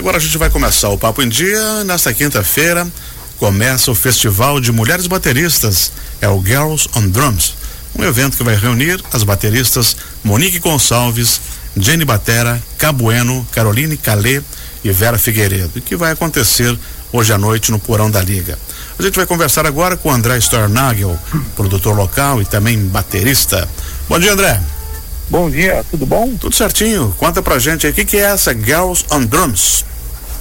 Agora a gente vai começar o Papo em Dia. Nesta quinta-feira começa o Festival de Mulheres Bateristas, é o Girls on Drums. Um evento que vai reunir as bateristas Monique Gonçalves, Jenny Batera, Cabueno, Caroline Calê e Vera Figueiredo, e que vai acontecer hoje à noite no Porão da Liga. A gente vai conversar agora com André Stornagel, produtor local e também baterista. Bom dia, André. Bom dia, tudo bom? Tudo certinho. Conta pra gente aí, o que, que é essa Girls on Drums?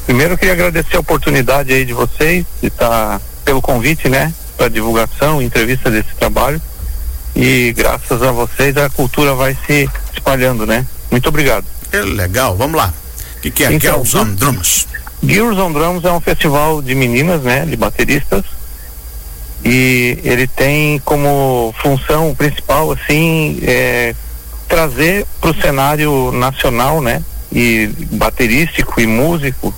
Primeiro eu queria agradecer a oportunidade aí de vocês, de estar tá, pelo convite, né, para divulgação, entrevista desse trabalho. E graças a vocês a cultura vai se espalhando, né? Muito obrigado. É legal, vamos lá. O que, que é então, Girls on Drums? Girls on Drums é um festival de meninas, né, de bateristas. E ele tem como função principal, assim, é, trazer para o cenário nacional, né, e baterístico e músico,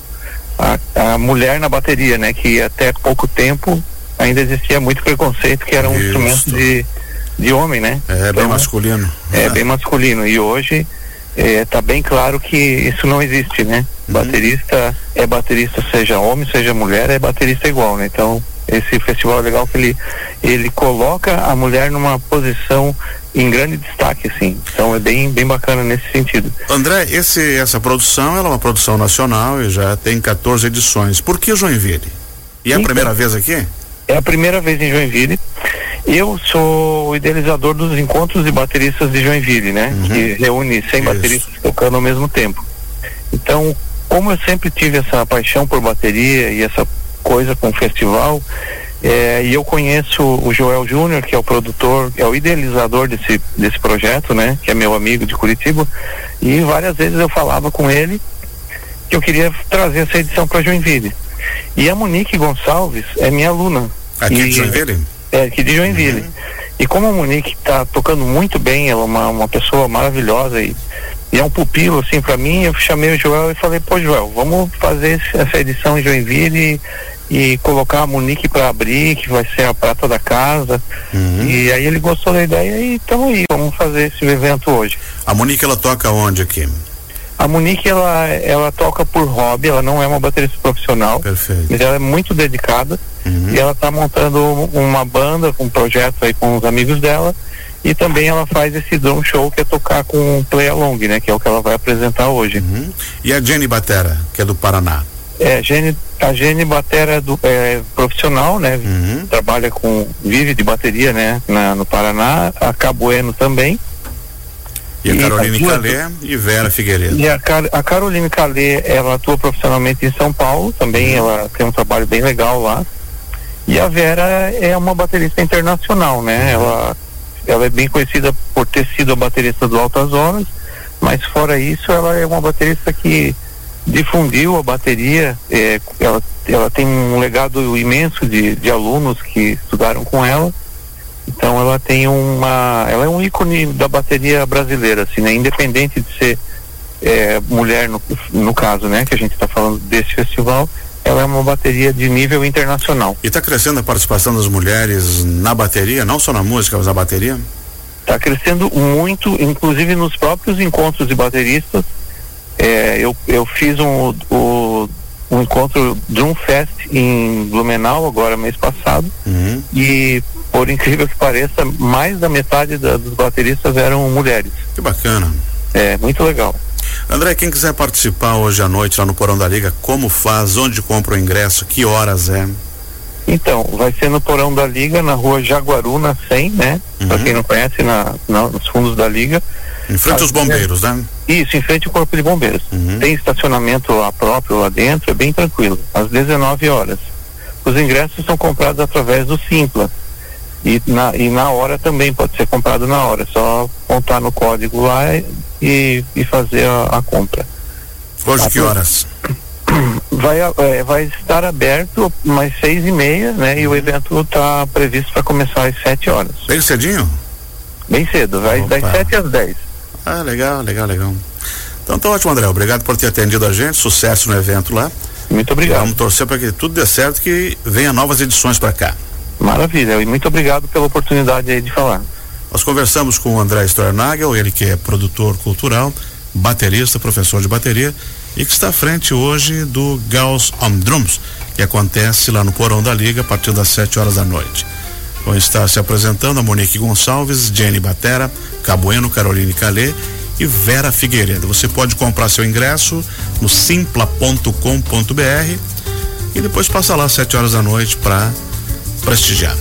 a, a, mulher na bateria, né, que até pouco tempo ainda existia muito preconceito que era um Isso. instrumento de, de homem, né? É então, bem masculino. É, é, bem masculino e hoje está é, bem claro que isso não existe, né? Uhum. Baterista é baterista, seja homem, seja mulher, é baterista igual, né? Então esse festival é legal que ele ele coloca a mulher numa posição em grande destaque, assim. Então é bem, bem bacana nesse sentido. André, esse, essa produção ela é uma produção nacional e já tem 14 edições. Por que Joinville? E é então, a primeira vez aqui? É a primeira vez em Joinville. Eu sou o idealizador dos encontros de bateristas de Joinville, né? Uhum. Que reúne 100 Isso. bateristas tocando ao mesmo tempo. Então, como eu sempre tive essa paixão por bateria e essa coisa com o festival, é, e eu conheço o Joel Júnior, que é o produtor, é o idealizador desse, desse projeto, né? Que é meu amigo de Curitiba. E várias vezes eu falava com ele que eu queria trazer essa edição para Joinville. E a Monique Gonçalves é minha aluna. Aqui e, de Joinville? É, aqui de Joinville. Uhum. E como a Monique está tocando muito bem, ela é uma, uma pessoa maravilhosa e, e é um pupilo, assim, para mim, eu chamei o Joel e falei, pô, Joel, vamos fazer essa edição em Joinville e colocar a Monique para abrir, que vai ser a prata da casa. Uhum. E aí ele gostou da ideia e estamos aí, vamos fazer esse evento hoje. A Monique ela toca onde aqui? A Monique ela, ela toca por hobby, ela não é uma baterista profissional, Perfeito. mas ela é muito dedicada uhum. e ela está montando uma banda, um projeto aí com os amigos dela e também ela faz esse drum show que é tocar com play along, né, que é o que ela vai apresentar hoje. Uhum. E a Jenny Batera, que é do Paraná? É, a Gene, a Gene Batera é, do, é profissional, né? Uhum. Trabalha com, vive de bateria, né? Na, no Paraná, a Cabueno também. E a Caroline e, Calê e Vera Figueiredo. E a, Car, a Caroline Calê, ela atua profissionalmente em São Paulo, também uhum. ela tem um trabalho bem legal lá. E a Vera é uma baterista internacional, né? Uhum. Ela, ela é bem conhecida por ter sido a baterista do Altas Horas, mas fora isso, ela é uma baterista que difundiu a bateria. É, ela, ela tem um legado imenso de, de alunos que estudaram com ela. Então ela tem uma, ela é um ícone da bateria brasileira, assim, né? Independente de ser é, mulher no, no caso, né? Que a gente está falando desse festival, ela é uma bateria de nível internacional. E está crescendo a participação das mulheres na bateria, não só na música, mas na bateria? Está crescendo muito, inclusive nos próprios encontros de bateristas é, eu, eu fiz um, o, um encontro Drum Fest em Blumenau agora mês passado uhum. e por incrível que pareça mais da metade da, dos bateristas eram mulheres. Que bacana. É muito legal. André, quem quiser participar hoje à noite lá no Porão da Liga, como faz? Onde compra o ingresso? Que horas é? Então, vai ser no Porão da Liga, na rua Jaguaruna 100, né? Uhum. Pra quem não conhece, na, na, nos fundos da Liga. Em frente aos bombeiros, né? Isso, em frente ao Corpo de Bombeiros. Uhum. Tem estacionamento lá próprio, lá dentro, é bem tranquilo, às 19 horas. Os ingressos são comprados através do Simpla. E na, e na hora também pode ser comprado na hora, só contar no código lá e, e fazer a, a compra. Hoje que horas? Vai, é, vai estar aberto mais seis e meia, né? E o evento está previsto para começar às sete horas. Bem cedinho? Bem cedo, vai Opa. das sete às dez. Ah, legal, legal, legal. Então tá ótimo, André. Obrigado por ter atendido a gente. Sucesso no evento lá. Muito obrigado. Vamos torcer para que tudo dê certo que venha novas edições para cá. Maravilha. E muito obrigado pela oportunidade aí de falar. Nós conversamos com o André Stornagel, ele que é produtor cultural, baterista, professor de bateria e que está à frente hoje do Girls on Drums, que acontece lá no Porão da Liga a partir das 7 horas da noite. Vão estar se apresentando a Monique Gonçalves, Jenny Batera, Cabueno, Caroline Calê e Vera Figueiredo. Você pode comprar seu ingresso no simpla.com.br e depois passa lá às 7 horas da noite para prestigiar.